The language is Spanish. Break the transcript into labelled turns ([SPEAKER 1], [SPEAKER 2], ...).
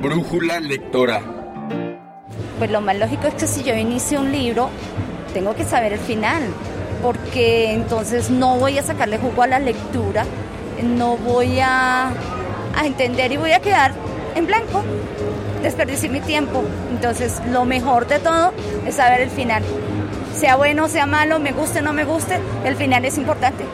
[SPEAKER 1] Brújula lectora.
[SPEAKER 2] Pues lo más lógico es que si yo inicio un libro, tengo que saber el final, porque entonces no voy a sacarle jugo a la lectura, no voy a, a entender y voy a quedar en blanco, desperdiciar mi tiempo. Entonces lo mejor de todo es saber el final. Sea bueno, sea malo, me guste o no me guste, el final es importante.